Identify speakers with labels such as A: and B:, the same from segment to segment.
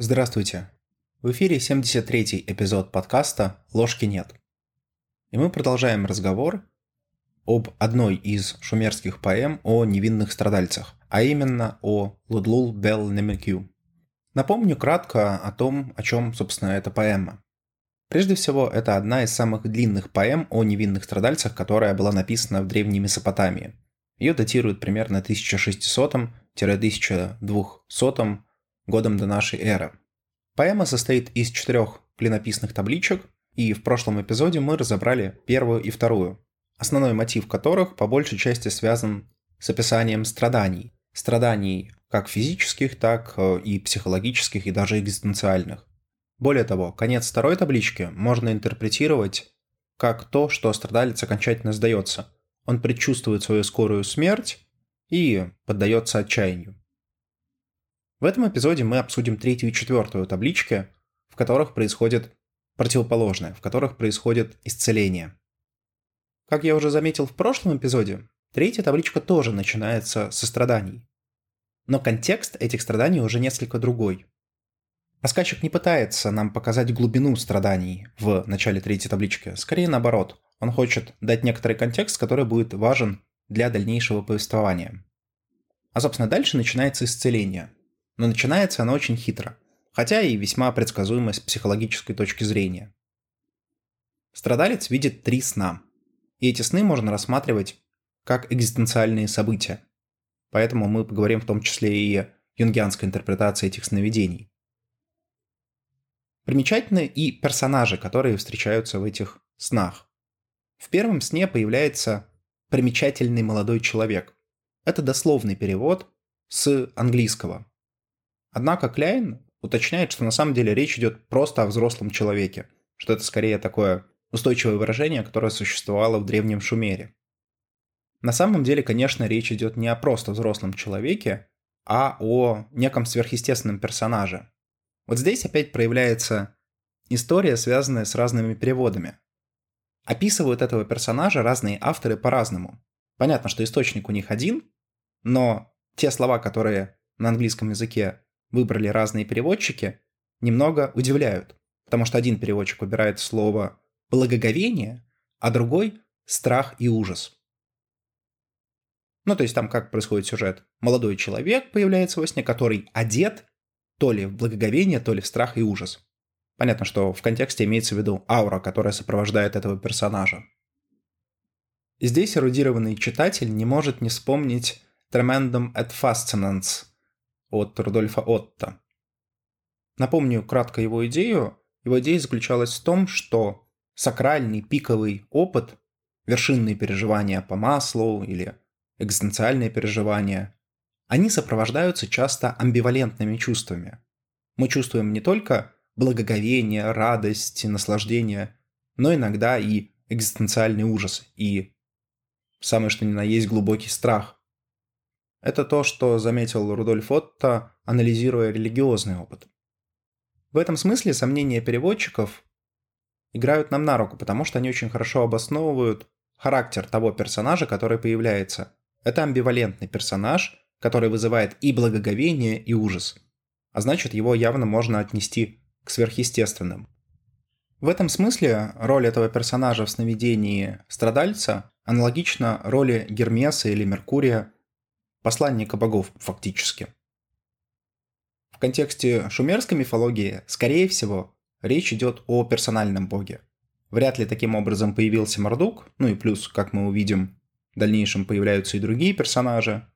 A: Здравствуйте. В эфире 73-й эпизод подкаста «Ложки нет». И мы продолжаем разговор об одной из шумерских поэм о невинных страдальцах, а именно о Лудлул Бел Немекю. Напомню кратко о том, о чем, собственно, эта поэма. Прежде всего, это одна из самых длинных поэм о невинных страдальцах, которая была написана в Древней Месопотамии. Ее датируют примерно 1600-1200 годом до нашей эры. Поэма состоит из четырех клинописных табличек, и в прошлом эпизоде мы разобрали первую и вторую, основной мотив которых по большей части связан с описанием страданий. Страданий как физических, так э, и психологических, и даже экзистенциальных. Более того, конец второй таблички можно интерпретировать как то, что страдалец окончательно сдается. Он предчувствует свою скорую смерть и поддается отчаянию. В этом эпизоде мы обсудим третью и четвертую таблички, в которых происходит противоположное, в которых происходит исцеление. Как я уже заметил в прошлом эпизоде, третья табличка тоже начинается со страданий. Но контекст этих страданий уже несколько другой. Рассказчик не пытается нам показать глубину страданий в начале третьей таблички, скорее наоборот. Он хочет дать некоторый контекст, который будет важен для дальнейшего повествования. А, собственно, дальше начинается исцеление – но начинается оно очень хитро, хотя и весьма предсказуемо с психологической точки зрения. Страдалец видит три сна, и эти сны можно рассматривать как экзистенциальные события. Поэтому мы поговорим в том числе и о юнгианской интерпретации этих сновидений. Примечательны и персонажи, которые встречаются в этих снах. В первом сне появляется примечательный молодой человек. Это дословный перевод с английского. Однако Кляйн уточняет, что на самом деле речь идет просто о взрослом человеке, что это скорее такое устойчивое выражение, которое существовало в древнем Шумере. На самом деле, конечно, речь идет не о просто взрослом человеке, а о неком сверхъестественном персонаже. Вот здесь опять проявляется история, связанная с разными переводами. Описывают этого персонажа разные авторы по-разному. Понятно, что источник у них один, но те слова, которые на английском языке выбрали разные переводчики, немного удивляют. Потому что один переводчик выбирает слово «благоговение», а другой «страх и ужас». Ну, то есть там как происходит сюжет. Молодой человек появляется во сне, который одет то ли в благоговение, то ли в страх и ужас. Понятно, что в контексте имеется в виду аура, которая сопровождает этого персонажа. Здесь эрудированный читатель не может не вспомнить Tremendum et Fascinans от Рудольфа Отто. Напомню кратко его идею. Его идея заключалась в том, что сакральный пиковый опыт, вершинные переживания по маслу или экзистенциальные переживания, они сопровождаются часто амбивалентными чувствами. Мы чувствуем не только благоговение, радость, наслаждение, но иногда и экзистенциальный ужас и самое что ни на есть глубокий страх. Это то, что заметил Рудольф Отто, анализируя религиозный опыт. В этом смысле сомнения переводчиков играют нам на руку, потому что они очень хорошо обосновывают характер того персонажа, который появляется. Это амбивалентный персонаж, который вызывает и благоговение, и ужас. А значит, его явно можно отнести к сверхъестественным. В этом смысле роль этого персонажа в сновидении страдальца аналогична роли Гермеса или Меркурия посланника богов фактически. В контексте шумерской мифологии, скорее всего, речь идет о персональном боге. Вряд ли таким образом появился Мордук, ну и плюс, как мы увидим, в дальнейшем появляются и другие персонажи.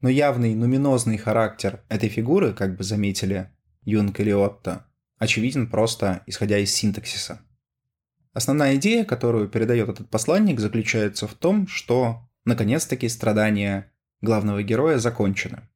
A: Но явный нуминозный характер этой фигуры, как бы заметили Юнг или Отто, очевиден просто исходя из синтаксиса. Основная идея, которую передает этот посланник, заключается в том, что наконец-таки страдания главного героя закончено.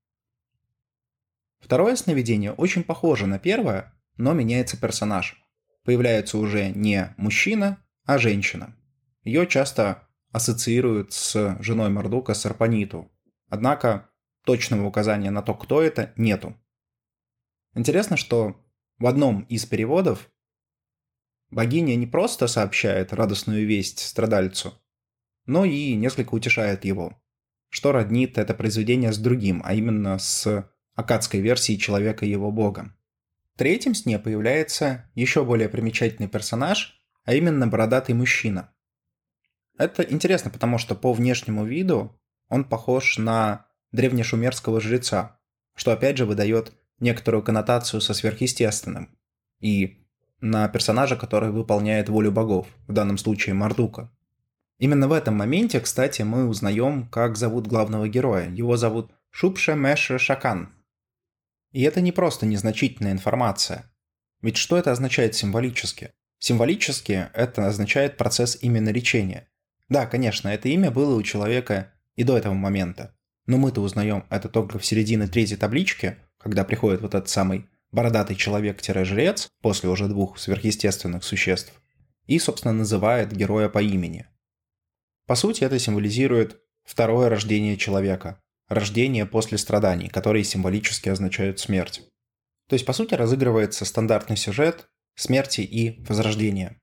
A: Второе сновидение очень похоже на первое, но меняется персонаж. Появляется уже не мужчина, а женщина. Ее часто ассоциируют с женой Мордука Сарпаниту. Однако точного указания на то, кто это, нету. Интересно, что в одном из переводов богиня не просто сообщает радостную весть страдальцу, но и несколько утешает его что роднит это произведение с другим, а именно с акадской версией человека и его бога. В третьем сне появляется еще более примечательный персонаж, а именно бородатый мужчина. Это интересно, потому что по внешнему виду он похож на древнешумерского жреца, что опять же выдает некоторую коннотацию со сверхъестественным и на персонажа, который выполняет волю богов, в данном случае Мардука. Именно в этом моменте, кстати, мы узнаем, как зовут главного героя. Его зовут Шупша Мэша Шакан. И это не просто незначительная информация. Ведь что это означает символически? Символически это означает процесс именно речения. Да, конечно, это имя было у человека и до этого момента. Но мы-то узнаем это только в середине третьей таблички, когда приходит вот этот самый бородатый человек-жрец после уже двух сверхъестественных существ и, собственно, называет героя по имени. По сути, это символизирует второе рождение человека, рождение после страданий, которые символически означают смерть. То есть, по сути, разыгрывается стандартный сюжет смерти и возрождения.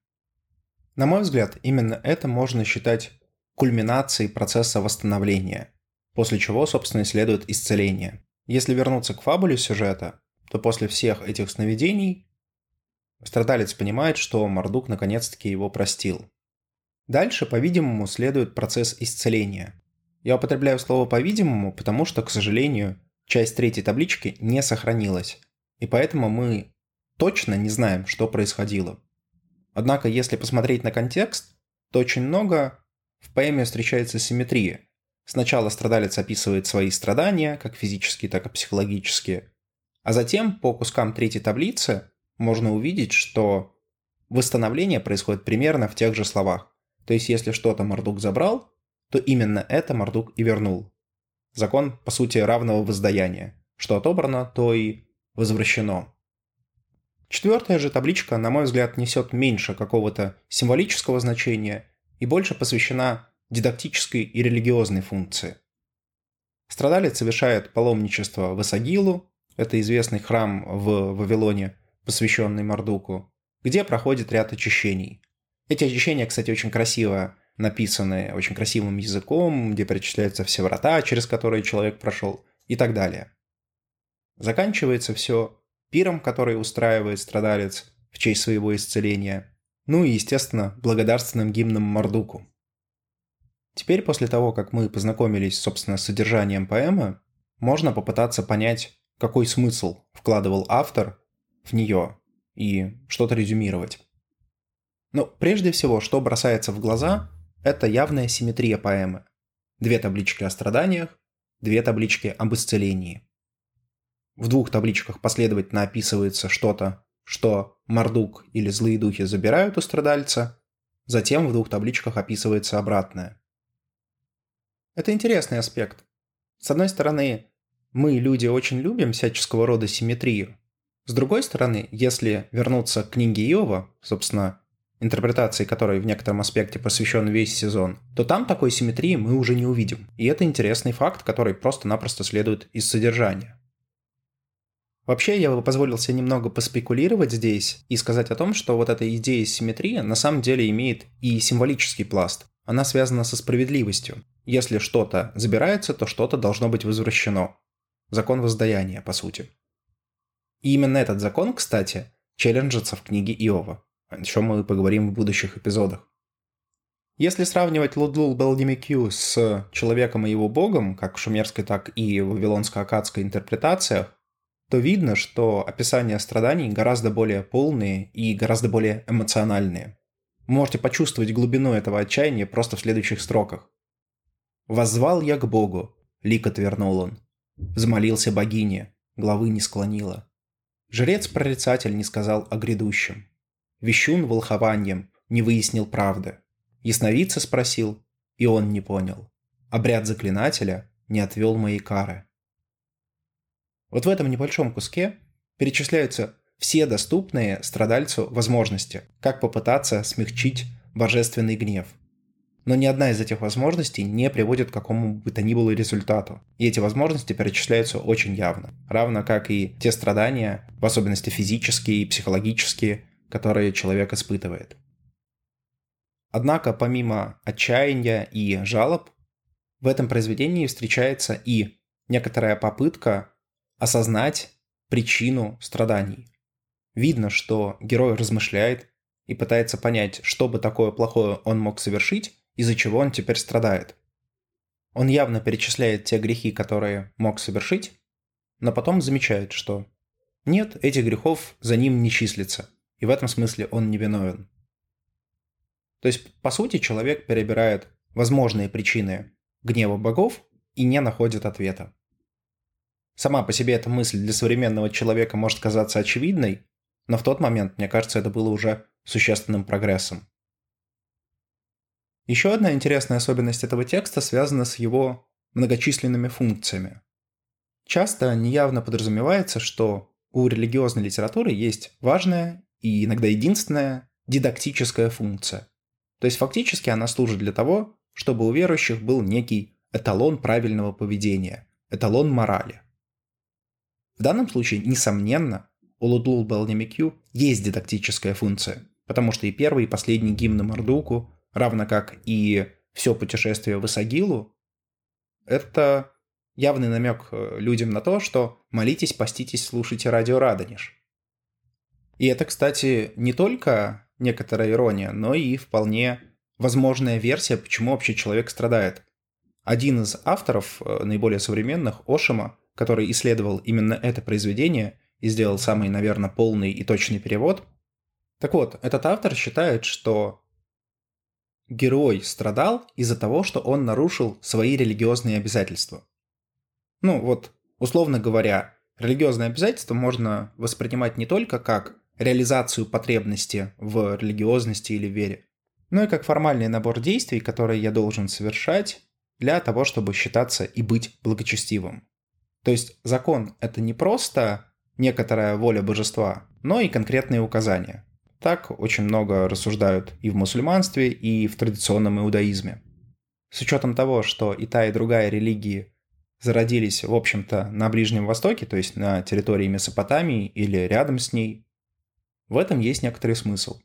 A: На мой взгляд, именно это можно считать кульминацией процесса восстановления, после чего, собственно, и следует исцеление. Если вернуться к фабуле сюжета, то после всех этих сновидений страдалец понимает, что Мардук наконец-таки его простил. Дальше, по-видимому, следует процесс исцеления. Я употребляю слово «по-видимому», потому что, к сожалению, часть третьей таблички не сохранилась, и поэтому мы точно не знаем, что происходило. Однако, если посмотреть на контекст, то очень много в поэме встречается симметрия. Сначала страдалец описывает свои страдания, как физические, так и психологические, а затем по кускам третьей таблицы можно увидеть, что восстановление происходит примерно в тех же словах. То есть, если что-то Мордук забрал, то именно это Мордук и вернул. Закон, по сути, равного воздаяния. Что отобрано, то и возвращено. Четвертая же табличка, на мой взгляд, несет меньше какого-то символического значения и больше посвящена дидактической и религиозной функции. Страдалец совершает паломничество в Исагилу, это известный храм в Вавилоне, посвященный Мардуку, где проходит ряд очищений. Эти очищения, кстати, очень красиво написаны, очень красивым языком, где перечисляются все врата, через которые человек прошел и так далее. Заканчивается все пиром, который устраивает страдалец в честь своего исцеления, ну и, естественно, благодарственным гимном Мардуку. Теперь, после того, как мы познакомились, собственно, с содержанием поэмы, можно попытаться понять, какой смысл вкладывал автор в нее и что-то резюмировать. Но прежде всего, что бросается в глаза, это явная симметрия поэмы. Две таблички о страданиях, две таблички об исцелении. В двух табличках последовательно описывается что-то, что Мордук или злые духи забирают у страдальца, затем в двух табличках описывается обратное. Это интересный аспект. С одной стороны, мы, люди, очень любим всяческого рода симметрию. С другой стороны, если вернуться к книге Иова, собственно, интерпретации которой в некотором аспекте посвящен весь сезон, то там такой симметрии мы уже не увидим. И это интересный факт, который просто-напросто следует из содержания. Вообще, я бы позволил себе немного поспекулировать здесь и сказать о том, что вот эта идея симметрии на самом деле имеет и символический пласт. Она связана со справедливостью. Если что-то забирается, то что-то должно быть возвращено. Закон воздаяния, по сути. И именно этот закон, кстати, челленджится в книге Иова, о чем мы поговорим в будущих эпизодах. Если сравнивать Лудлул Белдимикю с человеком и его богом, как в шумерской, так и в вавилонско-акадской интерпретациях, то видно, что описания страданий гораздо более полные и гораздо более эмоциональные. Вы можете почувствовать глубину этого отчаяния просто в следующих строках. «Воззвал я к Богу, лик отвернул он. Взмолился богине, главы не склонила. Жрец-прорицатель не сказал о грядущем. Вещун волхованием не выяснил правды. Ясновидца спросил, и он не понял. Обряд заклинателя не отвел моей кары. Вот в этом небольшом куске перечисляются все доступные страдальцу возможности, как попытаться смягчить божественный гнев – но ни одна из этих возможностей не приводит к какому бы то ни было результату. И эти возможности перечисляются очень явно. Равно как и те страдания, в особенности физические и психологические, которые человек испытывает. Однако помимо отчаяния и жалоб, в этом произведении встречается и некоторая попытка осознать причину страданий. видно, что герой размышляет и пытается понять, что бы такое плохое он мог совершить, из-за чего он теперь страдает. Он явно перечисляет те грехи, которые мог совершить, но потом замечает, что нет, этих грехов за ним не числится, и в этом смысле он не виновен. То есть, по сути, человек перебирает возможные причины гнева богов и не находит ответа. Сама по себе эта мысль для современного человека может казаться очевидной, но в тот момент, мне кажется, это было уже существенным прогрессом. Еще одна интересная особенность этого текста связана с его многочисленными функциями. Часто неявно подразумевается, что у религиозной литературы есть важная и иногда единственная дидактическая функция. То есть фактически она служит для того, чтобы у верующих был некий эталон правильного поведения, эталон морали. В данном случае, несомненно, у Лудлул Белнемикю есть дидактическая функция, потому что и первый, и последний гимн Мардуку, равно как и все путешествие в Исагилу, это явный намек э, людям на то, что молитесь, поститесь, слушайте радио Радонеж. И это, кстати, не только некоторая ирония, но и вполне возможная версия, почему вообще человек страдает. Один из авторов, э, наиболее современных, Ошима, который исследовал именно это произведение и сделал самый, наверное, полный и точный перевод. Так вот, этот автор считает, что герой страдал из-за того, что он нарушил свои религиозные обязательства. Ну вот, условно говоря, религиозные обязательства можно воспринимать не только как реализацию потребности в религиозности или вере, но и как формальный набор действий, которые я должен совершать для того, чтобы считаться и быть благочестивым. То есть закон – это не просто некоторая воля божества, но и конкретные указания. Так очень много рассуждают и в мусульманстве, и в традиционном иудаизме. С учетом того, что и та, и другая религии зародились, в общем-то, на Ближнем Востоке, то есть на территории Месопотамии или рядом с ней, в этом есть некоторый смысл.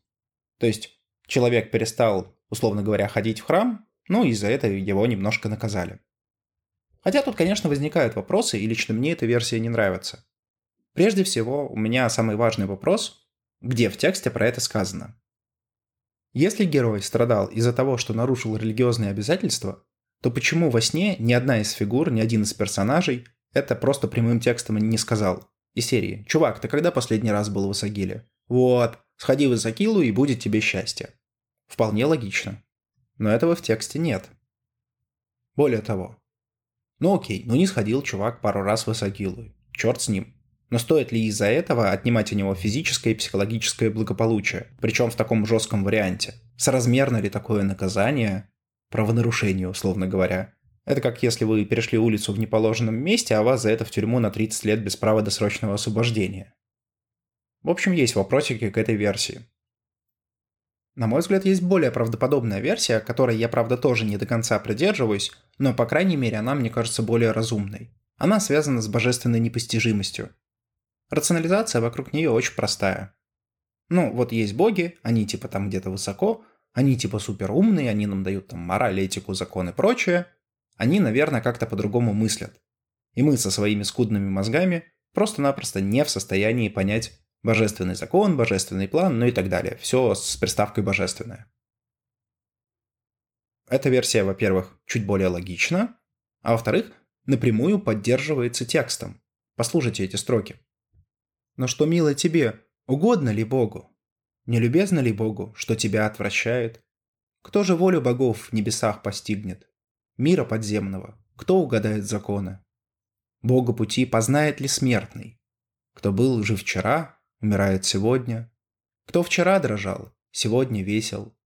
A: То есть человек перестал, условно говоря, ходить в храм, ну и за это его немножко наказали. Хотя тут, конечно, возникают вопросы, и лично мне эта версия не нравится. Прежде всего, у меня самый важный вопрос, где в тексте про это сказано. Если герой страдал из-за того, что нарушил религиозные обязательства, то почему во сне ни одна из фигур, ни один из персонажей это просто прямым текстом не сказал? Из серии «Чувак, ты когда последний раз был в Исагиле?» «Вот, сходи в Исагилу и будет тебе счастье». Вполне логично. Но этого в тексте нет. Более того, ну окей, ну не сходил чувак пару раз в Исагилу. Черт с ним. Но стоит ли из-за этого отнимать у него физическое и психологическое благополучие, причем в таком жестком варианте? Соразмерно ли такое наказание правонарушение, условно говоря? Это как если вы перешли улицу в неположенном месте, а вас за это в тюрьму на 30 лет без права досрочного освобождения. В общем, есть вопросики к этой версии. На мой взгляд, есть более правдоподобная версия, которой я, правда, тоже не до конца придерживаюсь, но, по крайней мере, она мне кажется более разумной. Она связана с божественной непостижимостью. Рационализация вокруг нее очень простая. Ну, вот есть боги, они типа там где-то высоко, они типа супер умные, они нам дают там мораль, этику, закон и прочее. Они, наверное, как-то по-другому мыслят. И мы со своими скудными мозгами просто-напросто не в состоянии понять божественный закон, божественный план, ну и так далее. Все с приставкой божественное. Эта версия, во-первых, чуть более логична, а во-вторых, напрямую поддерживается текстом. Послушайте эти строки. Но что мило тебе, угодно ли Богу? Не любезно ли Богу, что тебя отвращает? Кто же волю богов в небесах постигнет? Мира подземного, кто угадает законы? Бога пути познает ли смертный? Кто был жив вчера, умирает сегодня. Кто вчера дрожал, сегодня весел.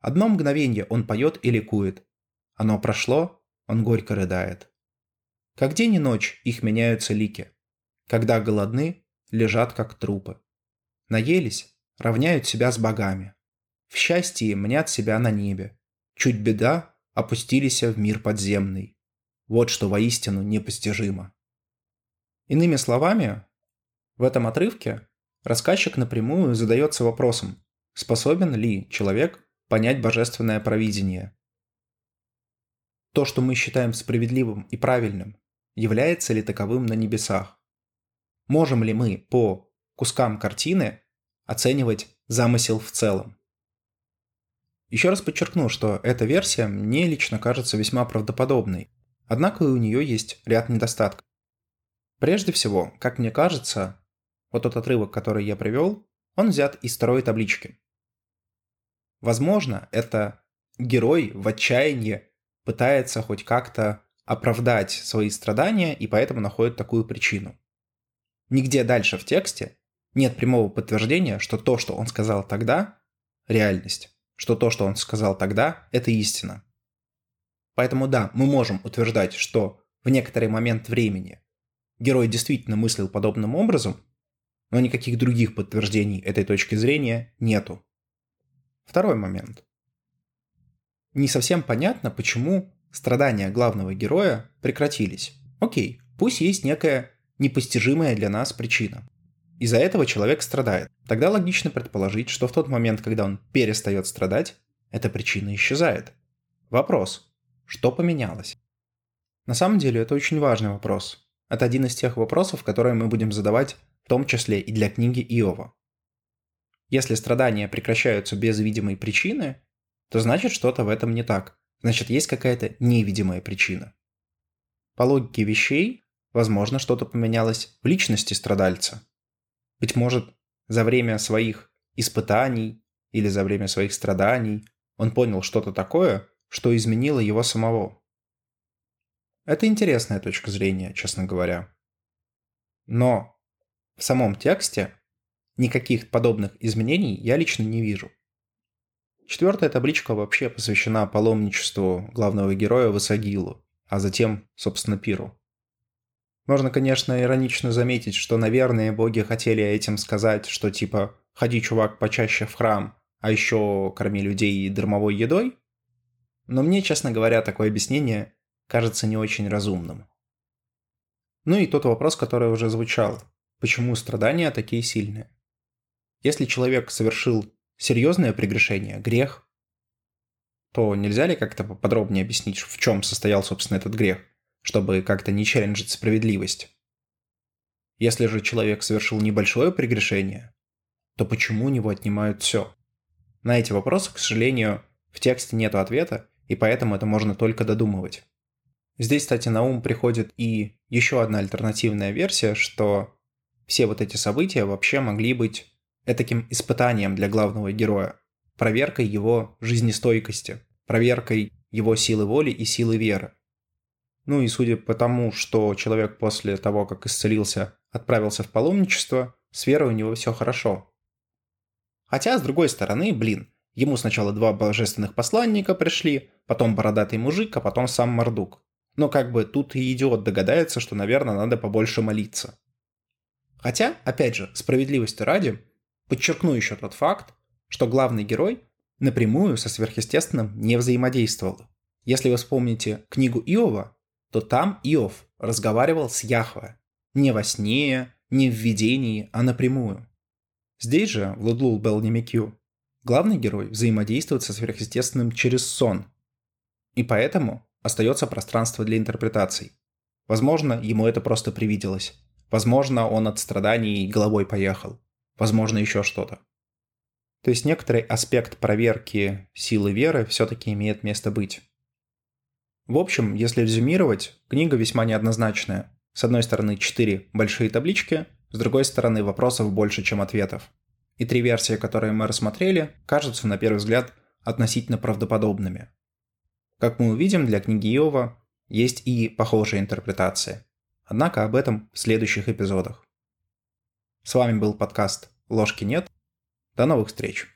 A: Одно мгновение он поет и ликует. Оно прошло, он горько рыдает. Как день и ночь их меняются лики. Когда голодны, лежат как трупы. Наелись, равняют себя с богами. В счастье мнят себя на небе. Чуть беда, опустились в мир подземный. Вот что воистину непостижимо. Иными словами, в этом отрывке рассказчик напрямую задается вопросом, способен ли человек понять божественное провидение. То, что мы считаем справедливым и правильным, является ли таковым на небесах? Можем ли мы по кускам картины оценивать замысел в целом. Еще раз подчеркну, что эта версия мне лично кажется весьма правдоподобной, однако и у нее есть ряд недостатков. Прежде всего, как мне кажется, вот тот отрывок, который я привел, он взят из второй таблички. Возможно, это герой в отчаянии пытается хоть как-то оправдать свои страдания и поэтому находит такую причину. Нигде дальше в тексте нет прямого подтверждения, что то, что он сказал тогда, реальность, что то, что он сказал тогда, это истина. Поэтому да, мы можем утверждать, что в некоторый момент времени герой действительно мыслил подобным образом, но никаких других подтверждений этой точки зрения нету. Второй момент. Не совсем понятно, почему страдания главного героя прекратились. Окей, пусть есть некая непостижимая для нас причина. Из-за этого человек страдает. Тогда логично предположить, что в тот момент, когда он перестает страдать, эта причина исчезает. Вопрос. Что поменялось? На самом деле это очень важный вопрос. Это один из тех вопросов, которые мы будем задавать в том числе и для книги Иова. Если страдания прекращаются без видимой причины, то значит что-то в этом не так. Значит, есть какая-то невидимая причина. По логике вещей, возможно, что-то поменялось в личности страдальца. Быть может, за время своих испытаний или за время своих страданий он понял что-то такое, что изменило его самого. Это интересная точка зрения, честно говоря. Но в самом тексте никаких подобных изменений я лично не вижу. Четвертая табличка вообще посвящена паломничеству главного героя Васагилу, а затем, собственно, Пиру. Можно, конечно, иронично заметить, что, наверное, боги хотели этим сказать, что типа «ходи, чувак, почаще в храм, а еще корми людей дармовой едой», но мне, честно говоря, такое объяснение кажется не очень разумным. Ну и тот вопрос, который уже звучал. Почему страдания такие сильные? Если человек совершил серьезное прегрешение, грех, то нельзя ли как-то подробнее объяснить, в чем состоял, собственно, этот грех, чтобы как-то не челленджить справедливость? Если же человек совершил небольшое прегрешение, то почему у него отнимают все? На эти вопросы, к сожалению, в тексте нет ответа, и поэтому это можно только додумывать. Здесь, кстати, на ум приходит и еще одна альтернативная версия, что все вот эти события вообще могли быть таким испытанием для главного героя, проверкой его жизнестойкости, проверкой его силы воли и силы веры. Ну и судя по тому, что человек после того, как исцелился, отправился в паломничество, с верой у него все хорошо. Хотя, с другой стороны, блин, ему сначала два божественных посланника пришли, потом бородатый мужик, а потом сам Мордук. Но как бы тут и идиот догадается, что, наверное, надо побольше молиться. Хотя, опять же, справедливости ради, Подчеркну еще тот факт, что главный герой напрямую со сверхъестественным не взаимодействовал. Если вы вспомните книгу Иова, то там Иов разговаривал с Яхве. Не во сне, не в видении, а напрямую. Здесь же, в Лудлул Белнимикю, главный герой взаимодействует со сверхъестественным через сон. И поэтому остается пространство для интерпретаций. Возможно, ему это просто привиделось. Возможно, он от страданий головой поехал возможно, еще что-то. То есть некоторый аспект проверки силы веры все-таки имеет место быть. В общем, если резюмировать, книга весьма неоднозначная. С одной стороны, четыре большие таблички, с другой стороны, вопросов больше, чем ответов. И три версии, которые мы рассмотрели, кажутся, на первый взгляд, относительно правдоподобными. Как мы увидим, для книги Иова есть и похожие интерпретации. Однако об этом в следующих эпизодах. С вами был подкаст «Ложки нет». До новых встреч!